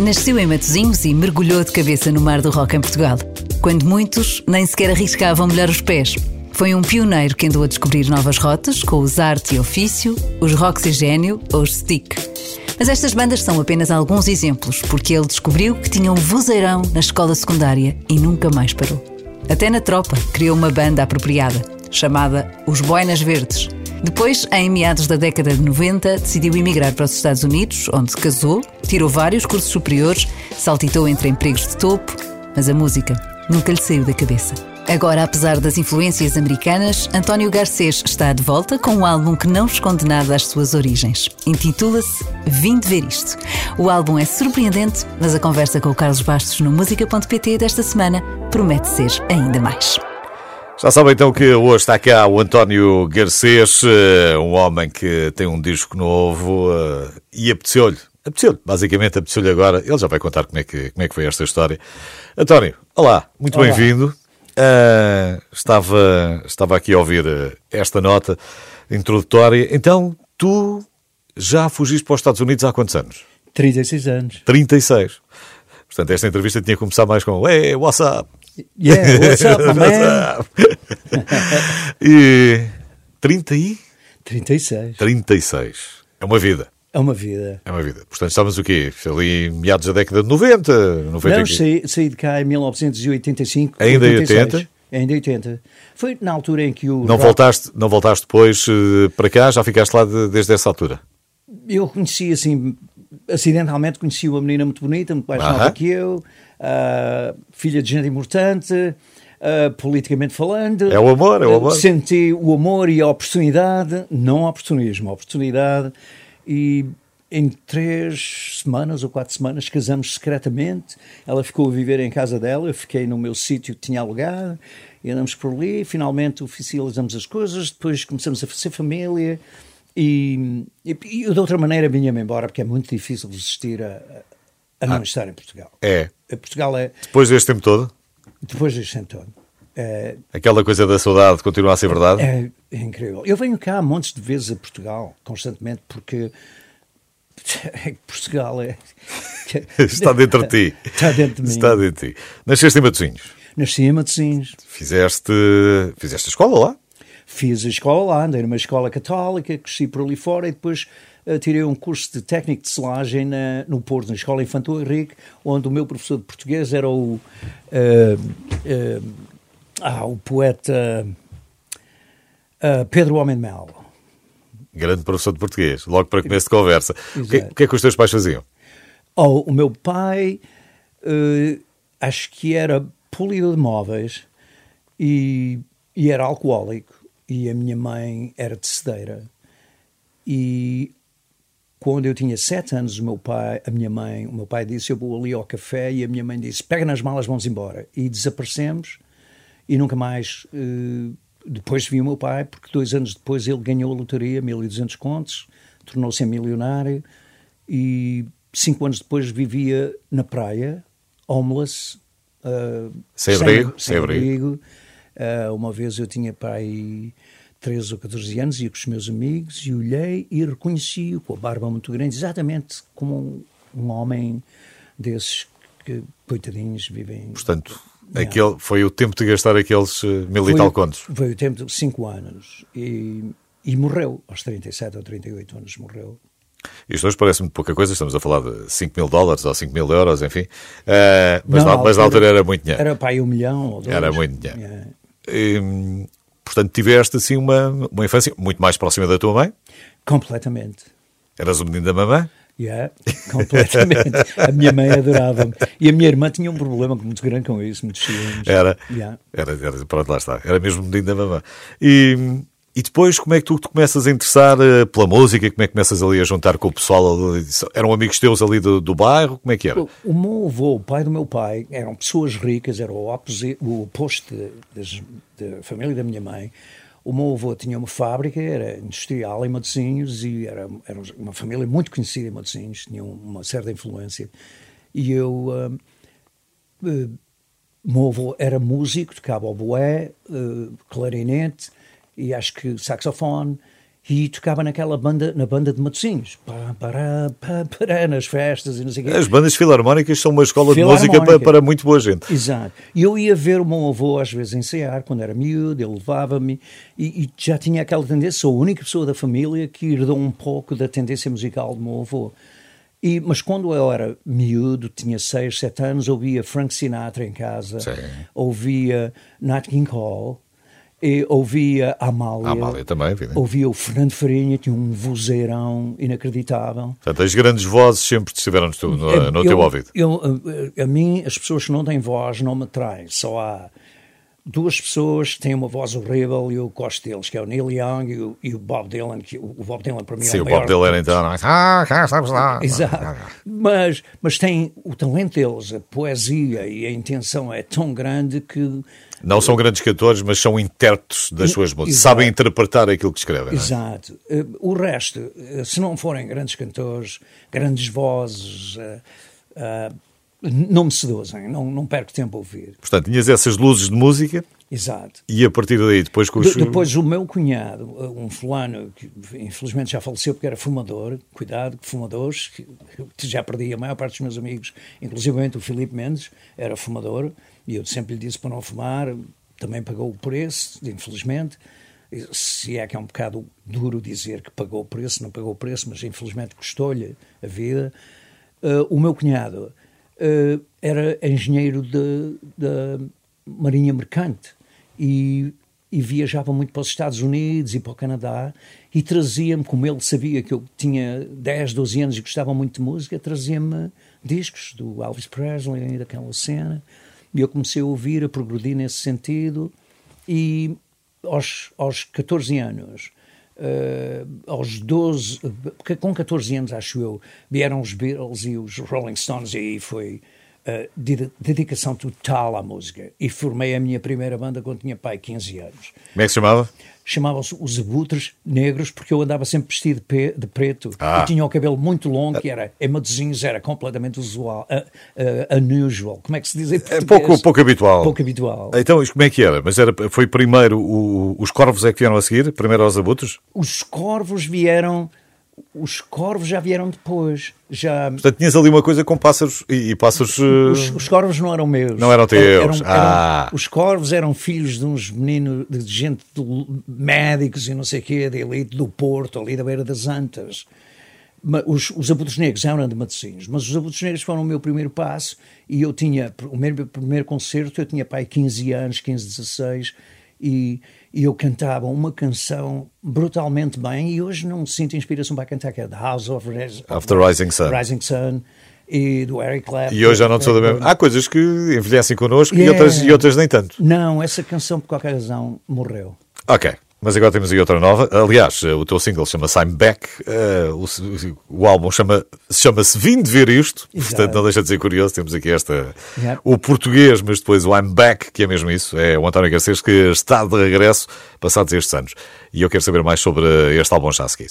Nasceu em Matosinhos e mergulhou de cabeça no mar do rock em Portugal, quando muitos nem sequer arriscavam molhar os pés. Foi um pioneiro que andou a descobrir novas rotas com os Arte e Ofício, os Roxigênio ou os Stick. Mas estas bandas são apenas alguns exemplos, porque ele descobriu que tinha um vozeirão na escola secundária e nunca mais parou. Até na tropa criou uma banda apropriada, chamada Os Boinas Verdes. Depois, em meados da década de 90, decidiu emigrar para os Estados Unidos, onde se casou, tirou vários cursos superiores, saltitou entre empregos de topo, mas a música nunca lhe saiu da cabeça. Agora, apesar das influências americanas, António Garcês está de volta com um álbum que não esconde nada às suas origens. Intitula-se Vim de Ver Isto. O álbum é surpreendente, mas a conversa com o Carlos Bastos no música.pt desta semana promete ser ainda mais. Já sabem então que hoje está cá o António Garcês, eh, um homem que tem um disco novo eh, e apeteceu-lhe, apeteceu-lhe, basicamente apeteceu-lhe agora. Ele já vai contar como é que, como é que foi esta história. António, olá, muito bem-vindo. Uh, estava, estava aqui a ouvir esta nota introdutória. Então, tu já fugiste para os Estados Unidos há quantos anos? 36 anos. 36. Portanto, esta entrevista tinha que começar mais com Hey, what's up? Yeah, what's up, man? e 30 e? 36. 36. É uma vida. É uma vida. É uma vida. Portanto, estávamos o quê? Ali meados da década de 90? 90 Não, saí, saí de cá em 1985. Ainda em 80? Ainda em 80. Foi na altura em que o. Não, rock... voltaste, não voltaste depois uh, para cá? Já ficaste lá de, desde essa altura? Eu conheci assim. Acidentalmente conheci uma menina muito bonita, muito mais uh -huh. nova que eu, uh, filha de gente importante. Uh, politicamente falando. É o amor, é o amor. Senti o amor e a oportunidade, não oportunismo, a oportunidade e em três semanas ou quatro semanas casamos secretamente. Ela ficou a viver em casa dela, eu fiquei no meu sítio que tinha alugado, e andamos por ali, finalmente oficializamos as coisas, depois começamos a fazer família e, e, e de outra maneira vinha-me embora porque é muito difícil resistir a, a não ah, estar em Portugal. É. Portugal é. Depois deste tempo todo? Depois deste tempo todo. É, Aquela coisa da saudade continua a ser verdade? É, é, incrível. Eu venho cá montes de vezes a Portugal, constantemente, porque Portugal é. Está dentro de ti. Está dentro de mim. Está dentro de ti. Nasceste em Matosinhos? Nasci em Matosinhos. Fizeste, fizeste a escola lá? Fiz a escola lá, andei numa escola católica, cresci por ali fora e depois tirei um curso de técnico de selagem na, no Porto, na Escola Infantil Henrique, onde o meu professor de português era o. Uh, uh, ah, o poeta uh, Pedro Homem de Mel. Grande professor de português, logo para começo de conversa. O que, o que, é que os teus pais faziam? Oh, o meu pai, acho que era polido de móveis e, e era alcoólico. E a minha mãe era tecedeira. E quando eu tinha sete anos, o meu pai, a minha mãe, o meu pai disse: Eu vou ali ao café. E a minha mãe disse: Pega nas malas, vamos embora. E desaparecemos e nunca mais. Uh, depois vi o meu pai, porque dois anos depois ele ganhou a lotaria, 1.200 contos, tornou-se milionário e cinco anos depois vivia na praia, homeless, uh, sem, abrigo. Sem, abrigo. Uh, uma vez eu tinha pai 13 ou 14 anos, ia com os meus amigos e olhei e reconheci-o com a barba muito grande, exatamente como um, um homem desses que, coitadinhos, vivem. Portanto, Aquele, foi o tempo de gastar aqueles uh, mil foi, e tal contos. Foi o tempo de 5 anos. E, e morreu, aos 37 ou 38 anos morreu. Isto hoje parece-me pouca coisa, estamos a falar de 5 mil dólares ou 5 mil euros, enfim. Uh, mas, não, na, mas na altura era muito dinheiro. Era para aí um milhão ou dois. Era muito dinheiro. Yeah. E, portanto, tiveste assim uma, uma infância muito mais próxima da tua mãe? Completamente. Eras o menino da mamãe? Yeah, completamente. a minha mãe adorava-me. E a minha irmã tinha um problema muito grande com isso, muito ciúmes. Era, yeah. era, era, pronto, lá está. Era mesmo menino da mamãe. E, e depois, como é que tu te começas a interessar uh, pela música? Como é que começas ali a juntar com o pessoal? Eram amigos teus ali do, do bairro? Como é que era? O, o meu avô, o pai do meu pai, eram pessoas ricas, era o, o oposto da família da minha mãe. O meu avô tinha uma fábrica, era industrial em Matosinhos e era, era uma família muito conhecida em Matosinhos, tinha uma certa influência. E eu, uh, uh, meu avô era músico, tocava oboé, uh, clarinete e acho que saxofone. e tocava naquela banda, na banda de Matosinhos, pá, pará, pá, pará, nas festas e não sei quê. As bandas filarmónicas são uma escola de música para, para, muito boa gente. Exato. E eu ia ver o meu avô às vezes ensaiar, quando era miúdo, ele levava-me e, e, já tinha aquela tendência, sou a única pessoa da família que herdou um pouco da tendência musical do meu avô. E, mas quando eu era miúdo, tinha 6, 7 anos, ouvia Frank Sinatra em casa, Sim. ouvia Nat King Cole, e ouvia a Amália. A Amália também, vida. Ouvia o Fernando Farinha, tinha um vozeirão inacreditável. Portanto, as grandes vozes sempre estiveram no, no, no eu, teu ouvido. Eu, a, a mim, as pessoas que não têm voz não me atraem. Só há duas pessoas que têm uma voz horrível e eu gosto deles, que é o Neil Young e o, e o Bob Dylan, que o, Bob Dylan para mim Sim, é o, o maior... Bob Dylan então, é? Ah, cá estamos lá. Exato. Mas, mas tem o talento deles, a poesia e a intenção é tão grande que não são grandes cantores, mas são intérpretes das suas músicas. Sabem interpretar aquilo que escrevem. Exato. É? O resto, se não forem grandes cantores, grandes vozes, uh, uh, não me seduzem, não, não perco tempo a ouvir. Portanto, tinhas essas luzes de música. Exato. E a partir daí, depois com os... De, depois o meu cunhado, um fulano, que infelizmente já faleceu porque era fumador, cuidado, fumadores, que já perdi a maior parte dos meus amigos, inclusive o Filipe Mendes, era fumador, e eu sempre lhe disse para não fumar, também pagou o preço, infelizmente. Se é que é um bocado duro dizer que pagou o preço, não pagou o preço, mas infelizmente custou-lhe a vida. Uh, o meu cunhado uh, era engenheiro da Marinha Mercante e, e, viajava muito para os Estados Unidos e para o Canadá e trazia-me, como ele sabia que eu tinha 10, 12 anos e gostava muito de música, trazia-me discos do Elvis Presley, daquela cena. E eu comecei a ouvir, a progredir nesse sentido, e aos, aos 14 anos, uh, aos 12, porque com 14 anos, acho eu, vieram os Beatles e os Rolling Stones, e aí foi uh, dedicação total à música. E formei a minha primeira banda quando tinha pai 15 anos. Como é que se chamava? chamavam-se os abutres negros, porque eu andava sempre vestido de preto ah. e tinha o cabelo muito longo, que era, em Matosinhos era completamente usual, uh, uh, unusual, como é que se diz em É pouco, pouco habitual. Pouco habitual. Então, como é que era? Mas era, foi primeiro, o, os corvos é que vieram a seguir? Primeiro aos abutres? Os corvos vieram os corvos já vieram depois. Já... Portanto, tinhas ali uma coisa com pássaros e, e pássaros. Os, os, corvos não eram meus. Não eram teus. Eram, eram, ah. eram, os corvos eram filhos de uns meninos, de gente, de médicos e não sei o quê, de elite do Porto, ali da beira das Antas. Os, os abutres negros eram de Matosinhos, mas os abutres negros foram o meu primeiro passo e eu tinha, o meu primeiro concerto, eu tinha pai 15 anos, 15, 16, e e eu cantava uma canção brutalmente bem e hoje não sinto inspiração para cantar, que é The House of, Res of Rising Sun. Rising Sun e do Eric Clapton. E hoje já não sou da mesma. Há coisas que envelhecem connosco yeah. e, outras, e outras nem tanto. Não, essa canção por qualquer razão morreu. Ok. Mas agora temos aí outra nova. Aliás, o teu single chama-se I'm Back. Uh, o, o, álbum chama, chama-se Vim de Ver Isto. Exato. Portanto, não deixa de ser curioso. Temos aqui esta. Yep. O português, mas depois o I'm Back, que é mesmo isso. É o António Garcês que está de regresso passados estes anos. E eu quero saber mais sobre este álbum já a seguir.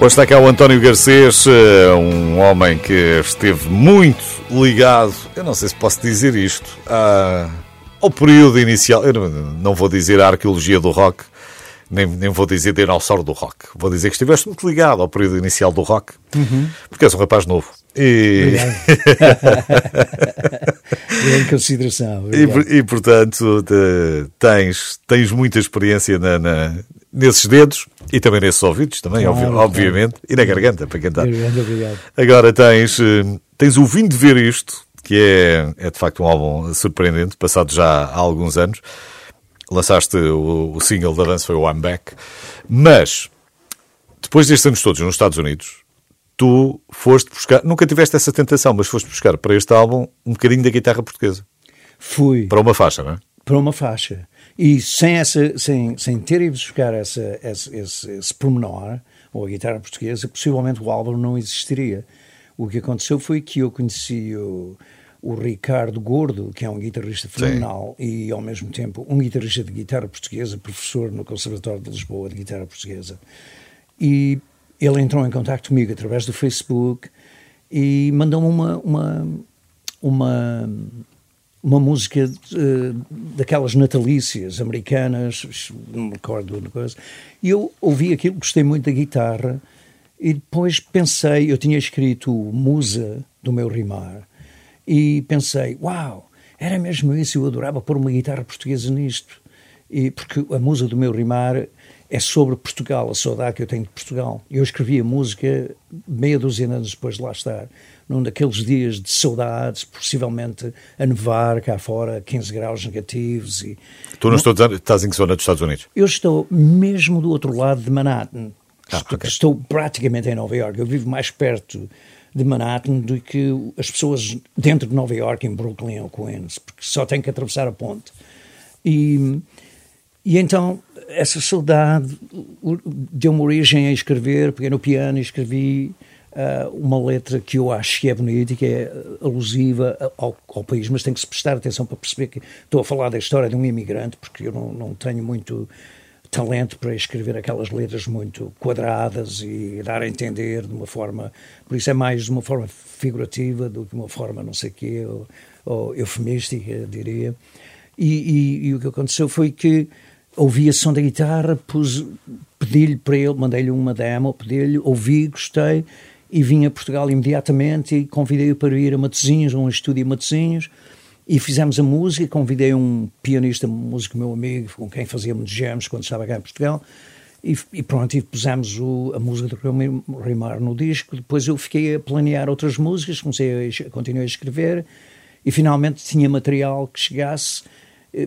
Hoje está cá o António Garcês, eh, um homem que esteve muito ligado, eu não sei se posso dizer isto, ao período inicial, eu não vou dizer a arqueologia do rock, nem, nem vou dizer dinossauro do rock, vou dizer que estiveste muito ligado ao período inicial do rock, uhum. porque és um rapaz novo. E... em consideração. E, e, portanto, te, tens, tens muita experiência na, na nesses dedos e também nesses ouvidos, também, claro, obviamente, claro. e na garganta, para cantar. Obrigado. Agora tens, eh, tens o Vinho de Ver Isto, que é, é de facto um álbum surpreendente, passado já há alguns anos. Lançaste o, o single de avanço, foi o I'm Back. Mas, depois destes anos todos nos Estados Unidos, tu foste buscar, nunca tiveste essa tentação, mas foste buscar para este álbum um bocadinho da guitarra portuguesa. Fui. Para uma faixa, não é? Para uma faixa. E sem, essa, sem, sem ter ido buscar essa, esse, esse, esse pormenor, ou a guitarra portuguesa, possivelmente o álbum não existiria. O que aconteceu foi que eu conheci o, o Ricardo Gordo, que é um guitarrista fenomenal Sim. e, ao mesmo tempo, um guitarrista de guitarra portuguesa, professor no Conservatório de Lisboa de guitarra portuguesa. E ele entrou em contato comigo através do Facebook e mandou-me uma, uma, uma uma música uh, daquelas natalícias americanas, não me recordo uma coisa, e eu ouvi aquilo, gostei muito da guitarra, e depois pensei, eu tinha escrito Musa do meu rimar, e pensei, uau, era mesmo isso, eu adorava pôr uma guitarra portuguesa nisto, e, porque a musa do meu rimar é sobre Portugal, a saudade que eu tenho de Portugal. Eu escrevi a música meia dúzia de anos depois de lá estar num daqueles dias de saudades, possivelmente a nevar cá fora, 15 graus negativos. E... Tu não, estou dizendo, estás em que zona dos Estados Unidos? Eu estou mesmo do outro lado de Manhattan. Ah, estou, okay. estou praticamente em Nova York. Eu vivo mais perto de Manhattan do que as pessoas dentro de Nova York, em Brooklyn ou Queens, porque só tenho que atravessar a ponte. E, e então essa saudade deu-me origem a escrever, peguei no piano e escrevi uma letra que eu acho que é bonita e que é alusiva ao, ao, país, mas tem que se prestar atenção para perceber que estou a falar da história de um imigrante, porque eu não, não tenho muito talento para escrever aquelas letras muito quadradas e dar a entender de uma forma, por isso é mais de uma forma figurativa do que uma forma não sei quê, ou, ou eufemística, diria. E, e, e, o que aconteceu foi que ouvi a som da guitarra, pedi-lhe para ele, mandei-lhe uma demo, pedi-lhe, ouvi, gostei, e vim a Portugal imediatamente e convidei-o para ir a Matosinhos, a um estúdio em Matosinhos, e fizemos a música, convidei um pianista, um músico meu amigo, com quem fazíamos jams quando estava cá em Portugal, e, e pronto, e pusemos o, a música do Rimar no disco, depois eu fiquei a planear outras músicas, comecei a, continuei a escrever, e finalmente tinha material que chegasse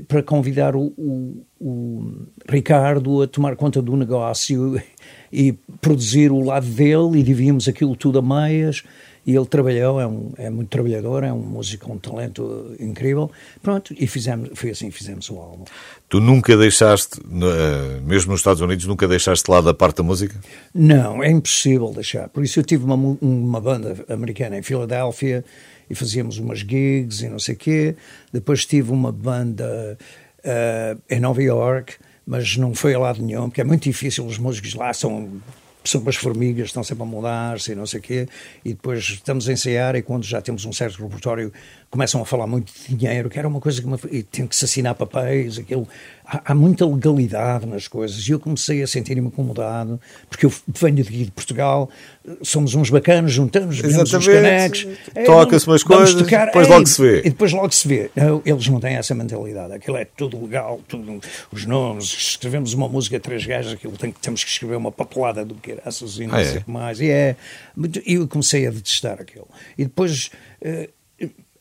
para convidar o, o, o, Ricardo a tomar conta do negócio e produzir o lado dele e dividimos aquilo tudo a meias e ele trabalhou, é, um, é muito trabalhador, é um músico com um talento incrível, pronto, e fizemos, foi assim que fizemos o álbum. Tu nunca deixaste, eh, mesmo nos Estados Unidos, nunca deixaste de lado a parte da música? Não, é impossível deixar, por isso eu tive uma, uma banda americana em Filadélfia e fazíamos umas gigs e não sei quê, depois tive uma banda uh, em Nova York, mas não foi a lado nenhum, porque é muito difícil, os músicos lá são são umas formigas, estão sempre a mudar-se e não sei o quê, e depois estamos a ensaiar e quando já temos um certo repertório começam a falar muito de dinheiro, que era uma coisa que me, tem que se assinar papéis, aquilo. Há, há, muita legalidade nas coisas e eu comecei a sentir-me incomodado, porque eu venho de, Portugal, somos uns bacanos, juntamos, vemos uns canecos, toca-se umas coisas, tocar, depois logo se vê. E depois logo se vê. Não, eles não têm essa mentalidade, aquilo é tudo legal, tudo, os nomes, escrevemos uma música três gajos, aquilo tem, temos que escrever uma papelada do que era e não ah, sei é? mais. E é, eu comecei a detestar aquilo. E depois. Uh,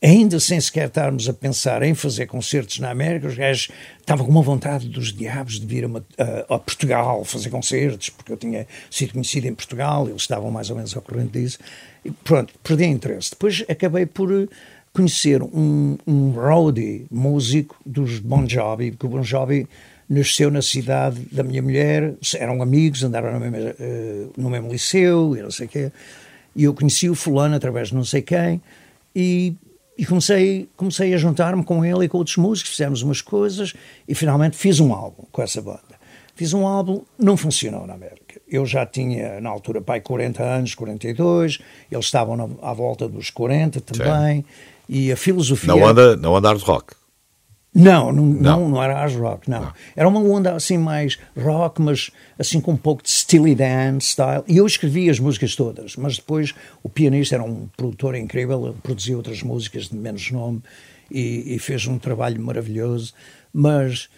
ainda sem sequer estarmos a pensar em fazer concertos na América, os gajos estavam com uma vontade dos diabos de vir a, a, a, Portugal fazer concertos, porque eu tinha sido conhecido em Portugal, eles estavam mais ou menos ao corrente disso. E pronto, perdi interesse. Depois acabei por eh, conhecer um, um roadie músico dos Bon Jovi, porque o Bon Jovi nasceu na cidade da minha mulher, eram amigos, andaram no mesmo, uh, no mesmo liceu e não sei o quê. E eu conheci o fulano através de não sei quem e e comecei, comecei a juntar-me com ele e com outros músicos, fizemos umas coisas e finalmente fiz um álbum com essa banda. Fiz um álbum, não funcionou na América. Eu já tinha, na altura, pai, 40 anos, 42, eles estavam na, à volta dos 40 também, Sim. e a filosofia... Não anda, não anda hard rock? Não, não, não, não, era hard rock, não. não. Era uma onda assim mais rock, mas assim com um pouco de Steely Dan style. E eu escrevia as músicas todas, mas depois o pianista era um produtor incrível, produzia outras músicas de menos nome e, e fez um trabalho maravilhoso. Mas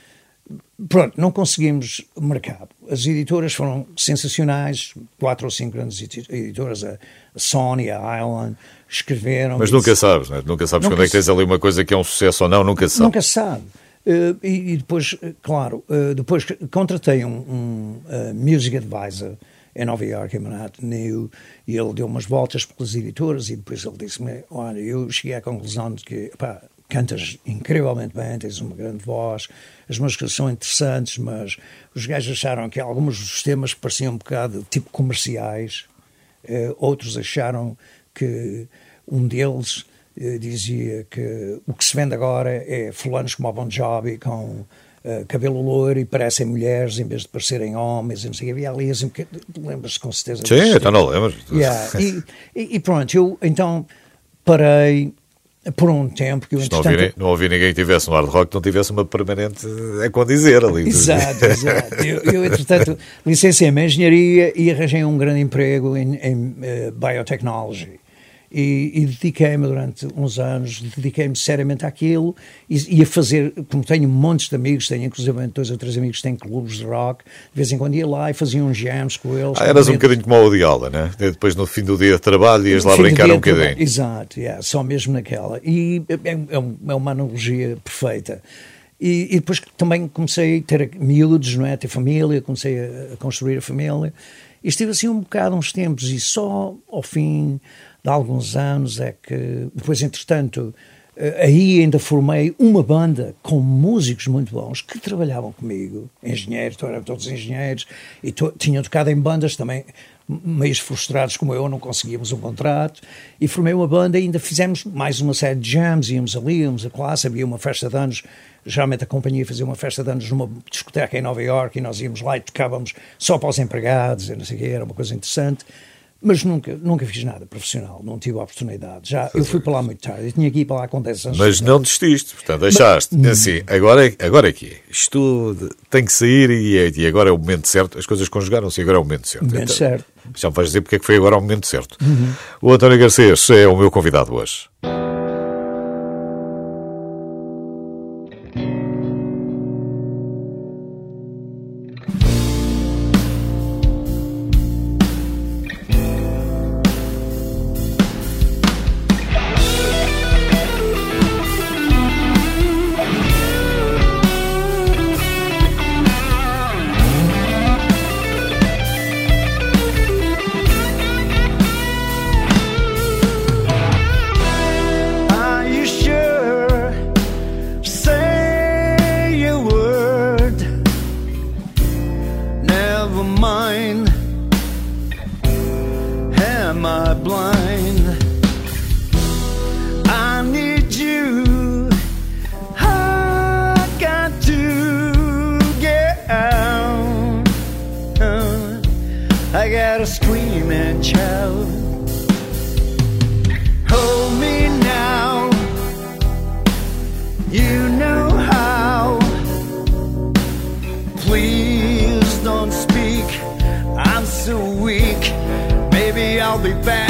pronto, não conseguimos mercado. As editoras foram sensacionais, quatro ou cinco grandes editoras, a Sony, a Island, escreveram. Mas nunca sabes, né? nunca sabes nunca quando é que tens ali uma coisa que é um sucesso ou não, nunca sabes. Nunca sabe. Uh, e, e, depois, eh, claro, uh, depois contratei um, um uh, music advisor em Nova York, em Manhattan, e ele deu umas voltas pelas editoras e depois ele disse-me, olha, eu cheguei à conclusão de que, pá, cantas incrivelmente bem, tens uma grande voz, as músicas são interessantes, mas os gajos acharam que alguns dos temas pareciam um bocado tipo comerciais, outros acharam que um deles eh, dizia que o que se vende agora é fulanos como o Bon Jovi com uh, cabelo loiro e parecem mulheres em vez de parecerem homens e não sei Havia ali assim, lembras-te com certeza. Sim, então não lembro. Yeah. E, e, e, pronto, eu então parei por um tempo que eu entretanto... não, ouvi, não ouvi ninguém que tivesse um hard rock que não tivesse uma permanente a condizer ali. Exato, exato. Eu, eu entretanto, licenciei-me em engenharia e arranjei um grande emprego em, em uh, biotechnology e, e dediquei-me durante uns anos, dediquei-me seriamente àquilo e, e, a fazer, como tenho montes de amigos, tenho inclusive dois ou três amigos que têm clubes de rock, de vez em quando ia lá e fazia uns jams com eles. Ah, eras um bocadinho como o de aula, né? Depois no fim do dia de trabalho ias lá brincar um bocadinho. Exato, yeah, só mesmo naquela. E é, é, é uma analogia perfeita. E, e, depois também comecei a ter miúdos, não é? A ter família, comecei a, a construir a família. E estive assim um bocado, uns tempos, e só ao fim de alguns anos é que, depois, entretanto, eh, aí ainda formei uma banda com músicos muito bons que trabalhavam comigo, engenheiros, eram todos engenheiros, e to tinham tocado em bandas também, meios frustrados como eu, não conseguíamos um contrato, e formei uma banda e ainda fizemos mais uma série de jams, íamos ali, íamos a classe, havia uma festa de anos, geralmente a companhia fazia uma festa de anos numa discoteca em Nova Iorque, e nós íamos lá e tocávamos só para os empregados, e não sei o quê, era uma coisa interessante, mas nunca, nunca fiz nada profissional, não tive a oportunidade. Já, eu fui para lá muito tarde, eu tinha que ir para lá com 10 anos. Mas não desististe, portanto, deixaste. Mas, assim, agora, é, agora é que é. Isto tem que sair e, é, e agora é o momento certo. As coisas conjugaram-se e agora é o momento certo. Momento então, certo. Já me vais dizer porque é que foi agora o momento certo. Uhum. O António Garcês é o meu convidado hoje. and child. Hold me now, you know how. Please don't speak, I'm so weak. Maybe I'll be back.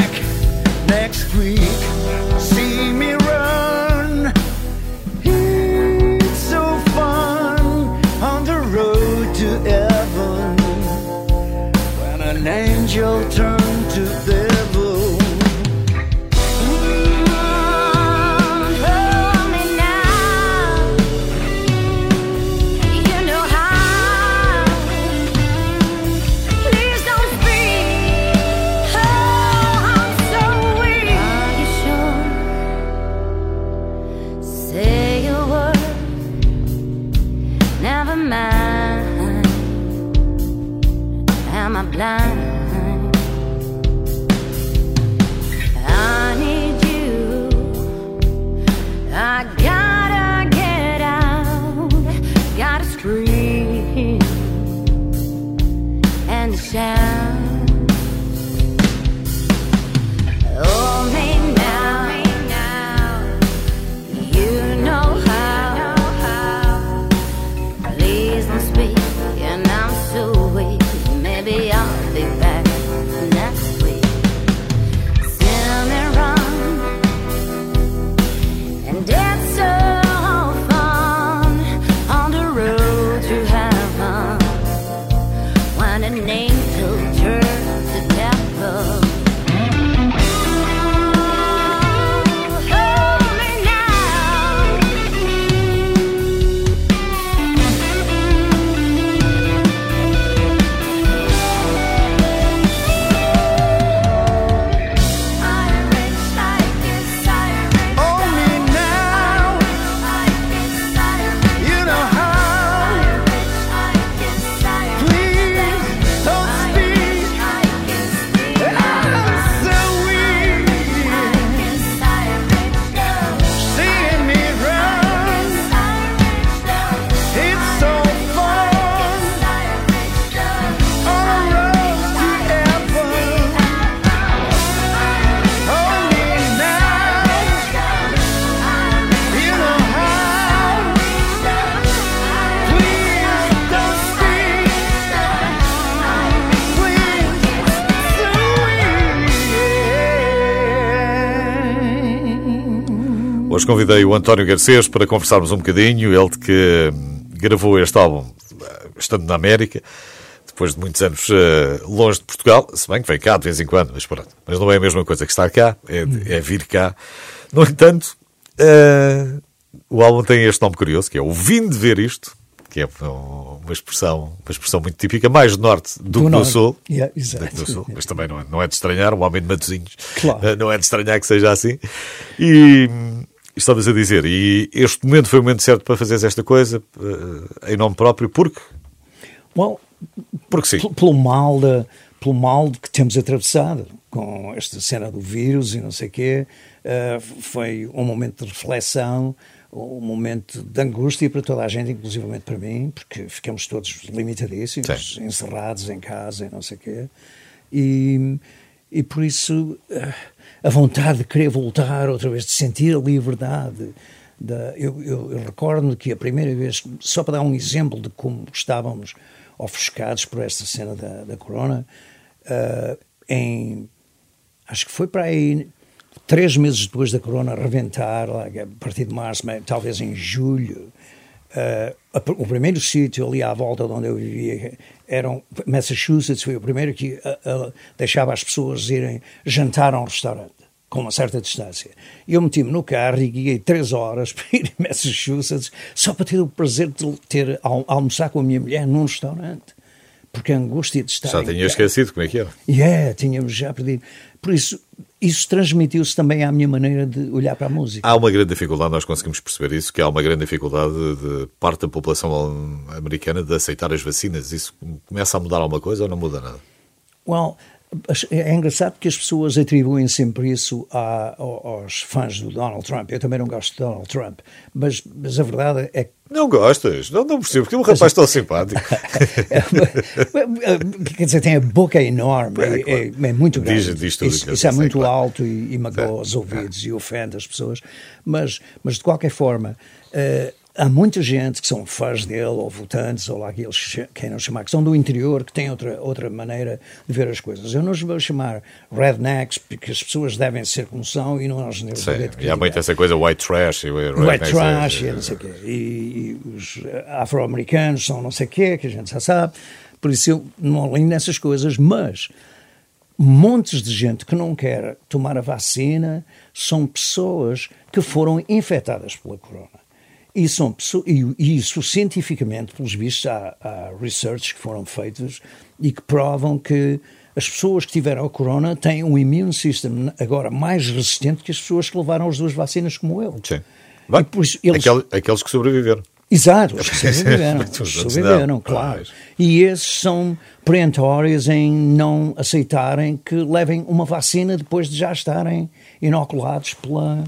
Hoje convidei o António Garcês para conversarmos um bocadinho, ele que hum, gravou este álbum eh, estando na América, depois de muitos anos uh, longe de Portugal, se bem que vem cá de vez em quando, mas pronto. Mas não é a mesma coisa que estar cá, é, é vir cá. No entanto, uh, o álbum tem este nome curioso, que é o Vim de Ver Isto, que é uma expressão, uma expressão muito típica, mais do norte do, do que do sul. Yeah, exactly. do sul. Mas também não é, não é de estranhar, um homem de Matosinhos. Claro. Não é de estranhar que seja assim. E estavas a dizer, e este momento foi o momento certo para fazeres esta coisa uh, em nome próprio, porque? Well, porque sim. Pelo mal, de, pelo mal que temos atravessado com esta cena do vírus e não sei o quê, uh, foi um momento de reflexão, um momento de angústia para toda a gente, inclusivamente para mim, porque ficamos todos limitadíssimos, Sim. encerrados em casa e não sei o quê. E, e por isso a vontade de querer voltar outra vez, de sentir a liberdade. Da, eu, eu, eu recordo que a primeira vez, só para dar um exemplo de como estávamos ofuscados por esta cena da, da corona, uh, em acho que foi para aí três meses depois da corona reventar, lá, a partir de março, talvez em julho, uh, o primeiro sítio ali à volta de onde eu vivia era Massachusetts, foi o primeiro que uh, deixava as pessoas irem jantar a um restaurante com uma certa distância. Eu meti-me no carro e guiei três horas para ir a Massachusetts só para ter o prazer de ter almoçar com a minha mulher num restaurante. Porque a angústia de estar. Já tinha esquecido como é que era. Yeah, tínhamos já perdido. Por isso, isso transmitiu-se também à minha maneira de olhar para a música. Há uma grande dificuldade, nós conseguimos perceber isso, que há uma grande dificuldade de parte da população americana de aceitar as vacinas. Isso começa a mudar alguma coisa ou não muda nada? Well, é engraçado que as pessoas atribuem sempre isso a, aos fãs do Donald Trump. Eu também não gosto de Donald Trump, mas, mas a verdade é que. Não gostas? Não, não percebo, porque é um rapaz tão simpático. Quer dizer, tem a boca enorme, é, claro. é, é, muito grande. Diz, diz tudo isso, isso é muito claro. alto e, e magoa os ouvidos e ofende as pessoas, mas, mas de qualquer forma. Uh, há muita gente que são fãs dele, ou votantes, ou lá que eles queiram chamar, que são do interior, que têm outra, outra maneira de ver as coisas. Eu não os vou chamar rednecks, porque as pessoas devem ser como são e não nós Sim, e há muito essa coisa white trash. E white trash é, e não sei o quê. E, e os afro-americanos são não sei o quê, que a gente já sabe. Por isso eu não alinho nessas coisas, mas montes de gente que não quer tomar a vacina são pessoas que foram infectadas pela corona. E, são, e isso cientificamente, pelos vistos, há, há research que foram feitos e que provam que as pessoas que tiveram a corona têm um immune system agora mais resistente que as pessoas que levaram as duas vacinas como eu. Sim. Bem, eles... aqueles que sobreviveram. Exato, os que sobreviveram, os que sobreviveram, claro. E esses são perentórios em não aceitarem que levem uma vacina depois de já estarem inoculados pela,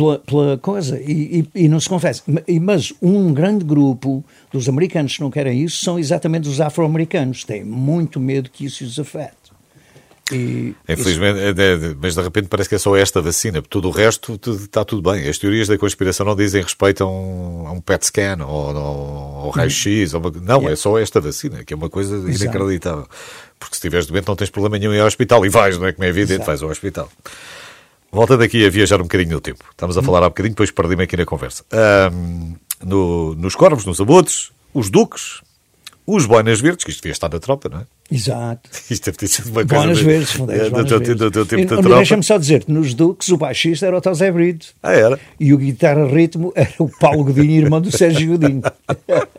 pela, pela coisa e, e, e, não se confessa. Mas um grande grupo dos americanos que não querem isso são exatamente os afro-americanos. Têm muito medo que isso os afete. E Infelizmente, isso... É, é, mas de repente parece que é só esta vacina, tudo o resto tudo, está tudo bem. As teorias da conspiração não dizem respeito a um, a um PET scan ou, ou raio-x. Uma... Não, yeah. é só esta vacina, que é uma coisa Exato. inacreditável. Porque se estiveres doente não tens problema nenhum em ir ao hospital e vais, não é como é evidente, Exato. vais ao hospital. Volta daqui a viajar um bocadinho no tempo. Estamos a falar há bocadinho, depois perdi-me aqui na conversa. Um, no, nos Corvos, nos Abutres, os Duques, os Boinas Verdes, que isto devia estar na tropa, não é? Exato. Isto deve ter sido uma coisa... Boinas Verdes, fundei é, do, do teu tempo da tropa. Deixa-me só dizer-te, nos Duques o baixista era o Tosé Brito. Ah, era? E o guitarra ritmo era o Paulo Godinho, irmão do Sérgio Godinho.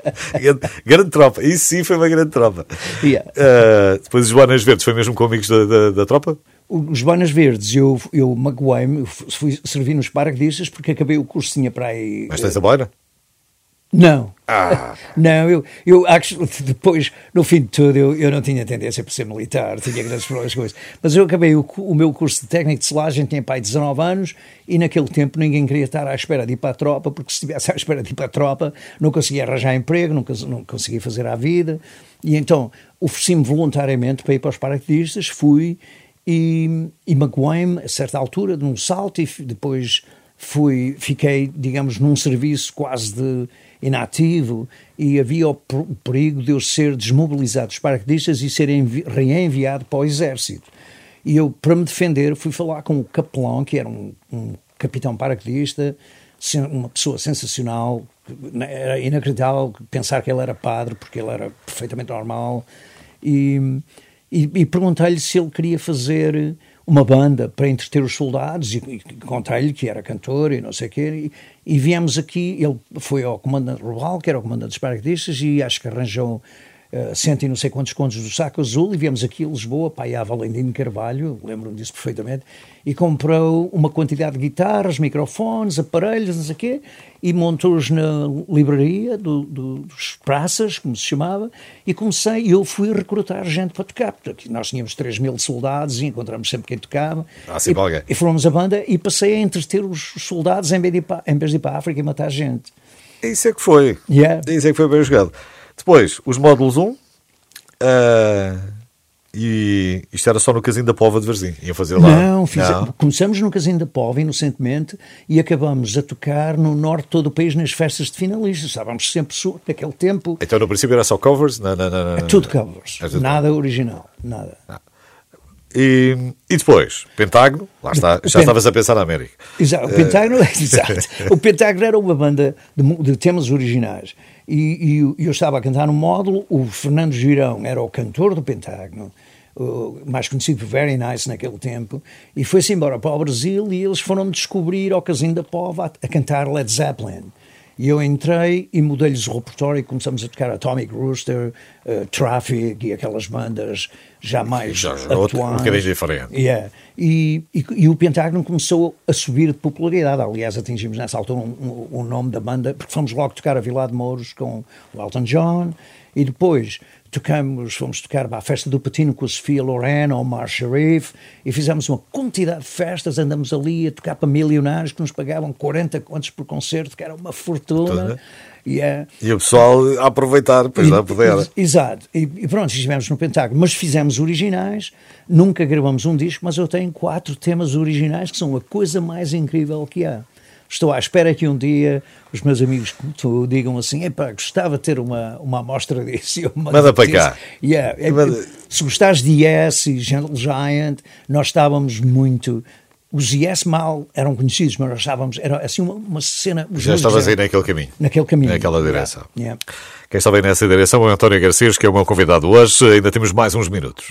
grande, tropa. Isso sim foi uma grande tropa. Yeah. Uh, depois os Boinas Verdes foi mesmo com amigos da, da, da tropa? Os Bonas Verdes, eu, eu magoei-me, fui servir nos paraquedistas porque acabei o curso, tinha para aí... Mas tens a boina? Não. Ah. Não, eu, eu acho depois, no fim de tudo, eu, eu não tinha tendência para ser militar, tinha grandes problemas com isso. Mas eu acabei o, o meu curso de técnico de selagem, tinha pai 19 anos, e naquele tempo ninguém queria estar à espera de ir para a tropa, porque se estivesse à espera de ir para a tropa, não conseguia arranjar emprego, não, não conseguia fazer a vida. E então ofereci-me voluntariamente para ir para os paraquedistas, fui e, e magoei-me a certa altura num salto e depois fui, fiquei, digamos, num serviço quase de inativo e havia o perigo de eu ser desmobilizado dos paraquedistas e ser reenviado para o exército. E eu, para me defender, fui falar com o capelão, que era um, um capitão paraquedista, uma pessoa sensacional, era inacreditável pensar que ele era padre, porque ele era perfeitamente normal, e, e, e perguntei-lhe se ele queria fazer uma banda para entreter os soldados, e, e contei-lhe que era cantor e não sei o quê, e, e viemos aqui, ele foi ao comandante rural, que era o comandante dos paraquedistas, e acho que arranjou uh, cento e não sei quantos contos do Saco Azul, e viemos aqui a Lisboa, pai a Valentino Carvalho, lembro-me disso perfeitamente, e comprou uma quantidade de guitarras, microfones, aparelhos, não sei o quê, e montou-os na livraria do, do, dos praças, como se chamava, e comecei, e eu fui recrutar gente para tocar, porque nós tínhamos 3 mil soldados e encontramos sempre quem tocava. Ah, sim, e, e formamos a banda e passei a entreter os soldados em vez de ir para, em vez de ir para a África e matar gente. Isso é que foi. Yeah. Isso é que foi bem jogado. Depois, os módulos 1. Uh, e isto era só no Casinho da Pova de Varzim? Iam fazer lá? Não, fiz, Não. começamos no Casinho da Pova, inocentemente, e acabamos a tocar no norte de todo o país nas festas de finalistas. Estávamos sempre naquele tempo. Então no princípio era só covers? Não, não, não, é tudo covers. É tudo nada original. Nada. Ah. E, e, depois, Pentágono, lá está, já Pent... estavas a pensar na América. Exato, o Pentágono, uh... exato. O Pentágono era uma banda de, de temas originais. E, e, eu estava a cantar no módulo, o Fernando Girão era o cantor do Pentágono, mais conhecido por Very Nice naquele tempo, e foi-se embora para o Brasil e eles foram-me descobrir ao Casinho da Pova a, a cantar Led Zeppelin. E eu entrei e mudei-lhes o repertório e começamos a tocar Atomic Rooster, uh, Traffic e aquelas bandas já mais já, já atuais. Um bocadinho diferente. Yeah. E, e, e, o Pentágono começou a subir de popularidade. Aliás, atingimos nessa altura o um, um, um nome da banda, porque fomos logo tocar a Vila de Mouros com o Elton John, e depois tocamos, fomos tocar para a festa do Patino com a Sofia Loren ou Mar Sharif e fizemos uma quantidade de festas, andamos ali a tocar para milionários que nos pagavam 40 contos por concerto, que era uma fortuna. Yeah. E o pessoal a aproveitar, depois não poder. Exato. E, e pronto, estivemos no Pentágono, mas fizemos originais, nunca gravamos um disco, mas eu tenho quatro temas originais que são a coisa mais incrível que há. Estou à espera que um dia os meus amigos tu digam assim: epá, gostava de ter uma, uma amostra disso. Manda para cá. Yeah. É, Manda... Se gostares de Yes e Gentle Giant, nós estávamos muito. Os Yes mal eram conhecidos, mas nós estávamos. Era assim uma, uma cena. Já estavas aí naquele caminho. Naquele caminho. Naquela direção. Yeah. Quem está bem nessa direção é o António Garcias, que é o meu convidado hoje. Ainda temos mais uns minutos.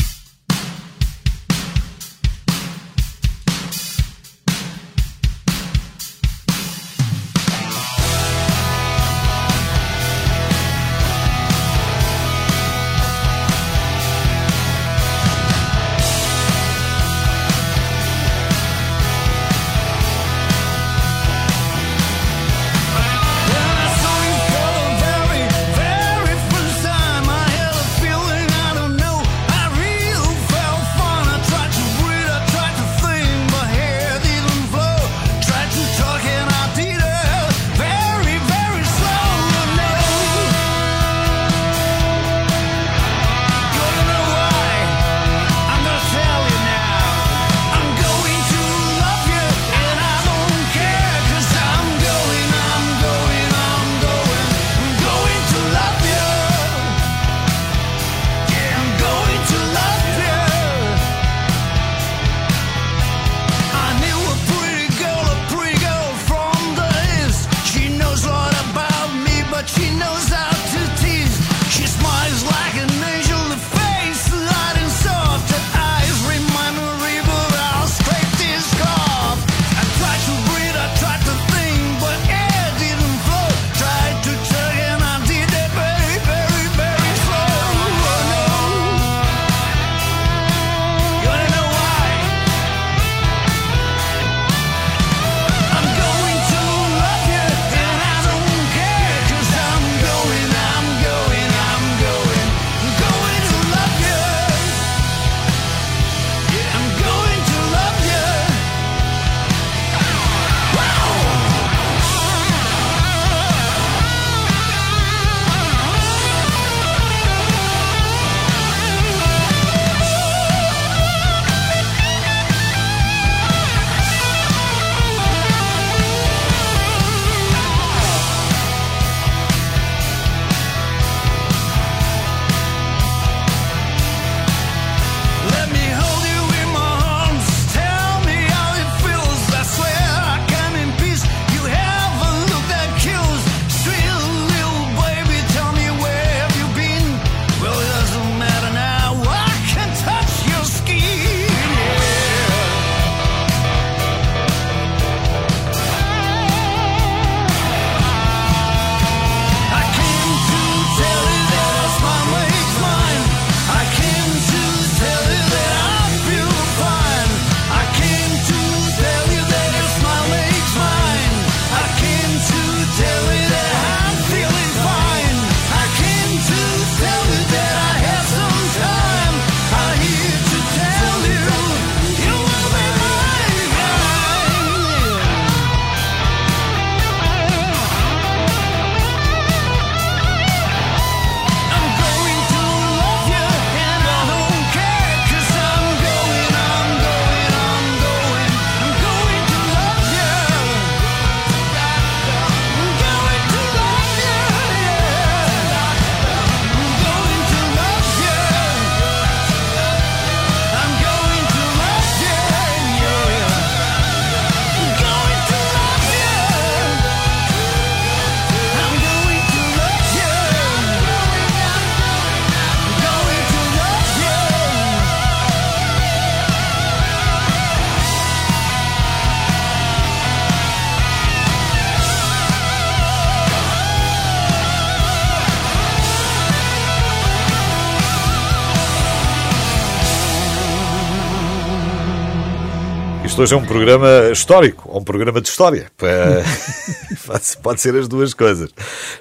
Hoje é um programa histórico, ou um programa de história. Pode ser as duas coisas.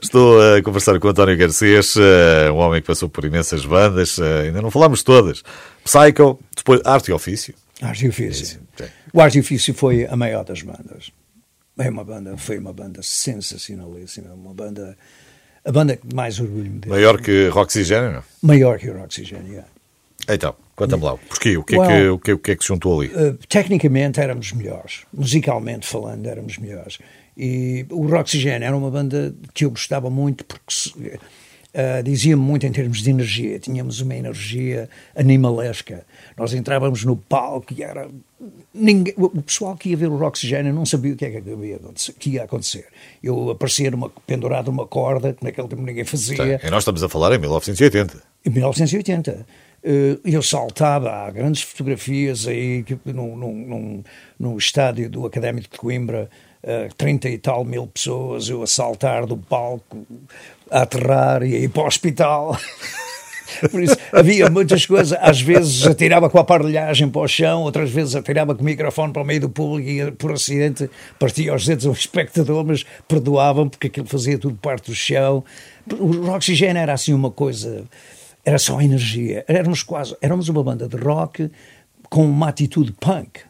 Estou a conversar com o António Garcês, eh, um homem que passou por imensas bandas, eh, ainda não falámos todas. Psycho, depois Arte e Ofício. Arte e Ofício. O Arte e Ofício foi a maior das bandas. É uma banda, foi uma banda sensacionalíssima, uma banda, a banda que mais orgulho me deu. Maior que Roxygênio, não? Maior que o Roxygênio, yeah. Então, conta-me lá, porquê? O que, é well, que, o, que, o que é que se juntou ali? Uh, tecnicamente éramos melhores, musicalmente falando éramos melhores. E o Roxygênio era uma banda que eu gostava muito porque uh, dizia-me muito em termos de energia, tínhamos uma energia animalesca. Nós entrávamos no palco e era Ninguém, o pessoal que ia ver o Roxygênio não sabia o que é que ia, que ia acontecer. Eu aparecia numa, pendurado numa corda, que naquele tempo ninguém fazia. e nós estamos a falar em 1980. Em 1980. Eh, eu saltava, há grandes fotografias aí no, no, no estádio do Académico de Coimbra, 30 eh, e tal mil pessoas, eu a saltar do palco, a aterrar e a ir para o hospital. Por isso, havia muitas coisas. Às vezes atirava com a aparelhagem para o chão, outras vezes atirava com o microfone para o meio do público e, por acidente, partia aos dedos um espectador, mas perdoavam porque aquilo fazia tudo parte do chão. O Oxigênio era assim uma coisa. Era só energia. Éramos quase. Éramos uma banda de rock com uma atitude punk.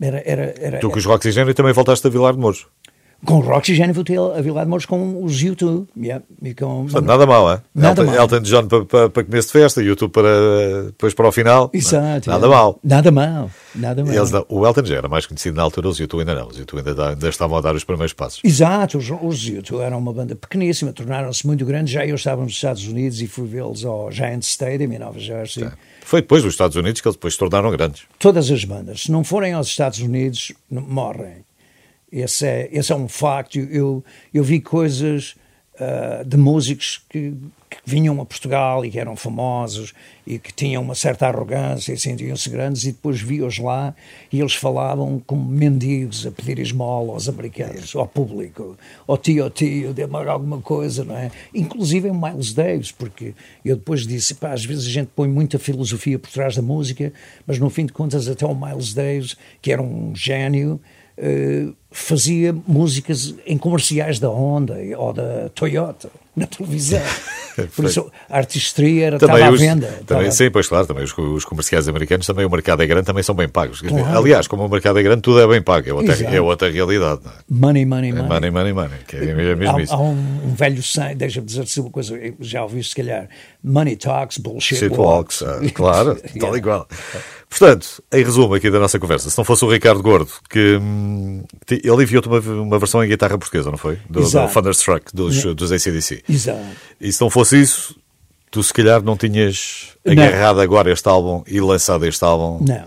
Era, era, era, tu com os Roxigênio também voltaste a Vilar de Mouros. Com Votel, a Vila de Mouros com os YouTube. Yeah, e com... Portanto, nada mal, é? Nada Elton, mal. Elton John para, para, para começo de festa, YouTube para, depois para o final. Exato. Nada mal. Nada mal. Nada mal. Eles, o Elton já era mais conhecido na altura, os YouTube ainda não. Os YouTube ainda, ainda estavam a dar os primeiros passos. Exato. Os, os YouTube eram uma banda pequeníssima, tornaram-se muito grandes. Já eu estava nos Estados Unidos e fui vê-los ao Giant Stadium em Nova Jersey. É. Foi depois dos Estados Unidos que eles depois se tornaram grandes. Todas as bandas, se não forem aos Estados Unidos, morrem. Esse é, esse é um facto. Eu, eu vi coisas uh, de músicos que, que, vinham a Portugal e que eram famosos e que tinham uma certa arrogância e sentiam-se grandes e depois vi-os lá e eles falavam como mendigos a pedir esmola aos americanos, ao público, ao tio, ao tio, dê-me alguma coisa, não é? Inclusive em Miles Davis, porque eu depois disse, pá, às vezes a gente põe muita filosofia por trás da música, mas no fim de contas até o Miles Davis, que era um gênio, uh, fazia músicas em comerciais da Honda ou da Toyota na televisão. Por isso a artistria era, também estava os, à venda. Também, estava... Sim, pois claro, também os, os, comerciais americanos, também o mercado é grande, também são bem pagos. Claro. Aliás, como o mercado é grande, tudo é bem pago, é outra, é outra realidade. É? Money, money, money. money, money, money, que é, é mesmo há, isso. Há um, um velho sangue, deixa-me dizer-te uma coisa, já ouviste se calhar, money talks, bullshit Shit walks. walks. Ah, claro, tal e qual. Portanto, em resumo aqui da nossa conversa, se não fosse o Ricardo Gordo, que hum, ele enviou-te uma, uma versão em guitarra portuguesa, não foi? Do, do Thunderstruck, dos, dos ACDC. Exato. E se não fosse isso, tu se calhar não tinhas agarrado não. agora este álbum e lançado este álbum. Não.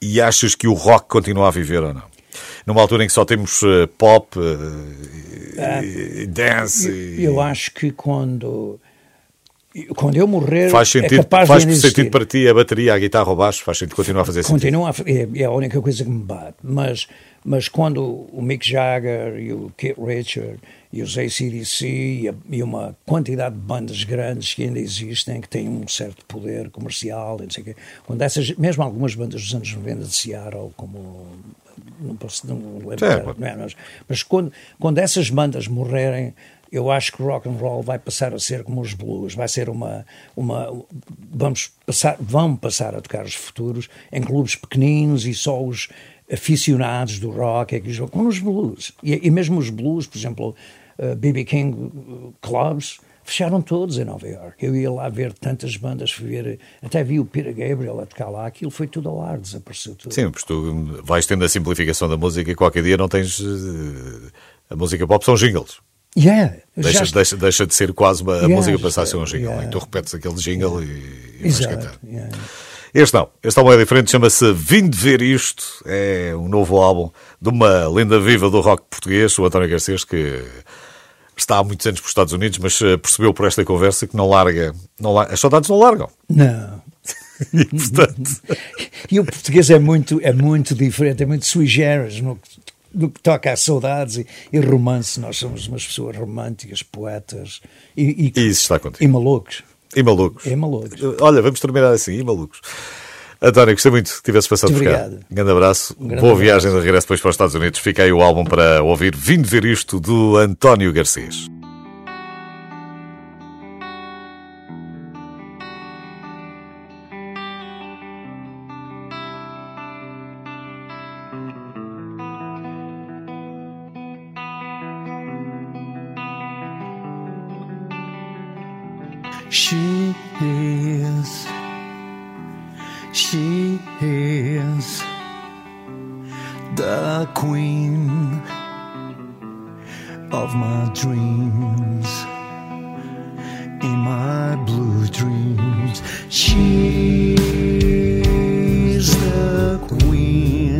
E achas que o rock continua a viver ou não? Numa altura em que só temos uh, pop, uh, ah, e dance. Eu, e... eu acho que quando quando eu morrer, faz é sentido, é capaz faz de sentido para ti a bateria, a guitarra ou baixo, faz sentido continuar a fazer Continua sentido. Continua, é, é a única coisa que me bate. Mas, mas quando o Mick Jagger e o Kit Richard e os ACDC e, a, e uma quantidade de bandas grandes que ainda existem, que têm um certo poder comercial, não sei quê, quando essas, mesmo algumas bandas dos anos 90 de Seattle, como não posso não lembrar, não é, mas, mas quando, quando essas bandas morrerem, eu acho que o rock and roll vai passar a ser como os blues, vai ser uma uma vamos passar vão passar a tocar os futuros em clubes pequeninos e só os aficionados do rock é que jogam como os blues e, e mesmo os blues, por exemplo, BB uh, King uh, clubs fecharam todos em Nova York. Eu ia lá ver tantas bandas, ver, até vi o Peter Gabriel a tocar lá, aquilo foi tudo ao ar, desapareceu tudo. Sim, porque tu vais tendo a simplificação da música e qualquer dia não tens. Uh, a música pop são jingles. Yeah, deixa, já... deixa, deixa de ser quase uma yeah, música passar a ser um jingle. Yeah. E tu repetes aquele jingle yeah. e, e vais cantar. Este não, este álbum é diferente, chama-se Vim de Ver Isto. É um novo álbum de uma lenda viva do rock português, o António Garcês, que está há muitos anos para os Estados Unidos, mas eh, percebeu por esta conversa que não larga. Não larga as saudades não largam. Não. e, portanto... e o português é muito, é muito diferente, é muito sui generis no no que toca a saudades e, e, romance, nós somos umas pessoas românticas, poetas e, e, isso está contigo. e malucos. E malucos. E malucos. Olha, vamos terminar assim, e malucos. António, gostei muito que tivesse passado Muito por cá. obrigado. Um grande abraço. Um grande Boa abraço. viagem de regresso depois para os Estados Unidos. Fica aí o álbum para ouvir. Vindo ver isto do António Garcês. She is. She is the queen of my dreams. In my blue dreams, she is the queen.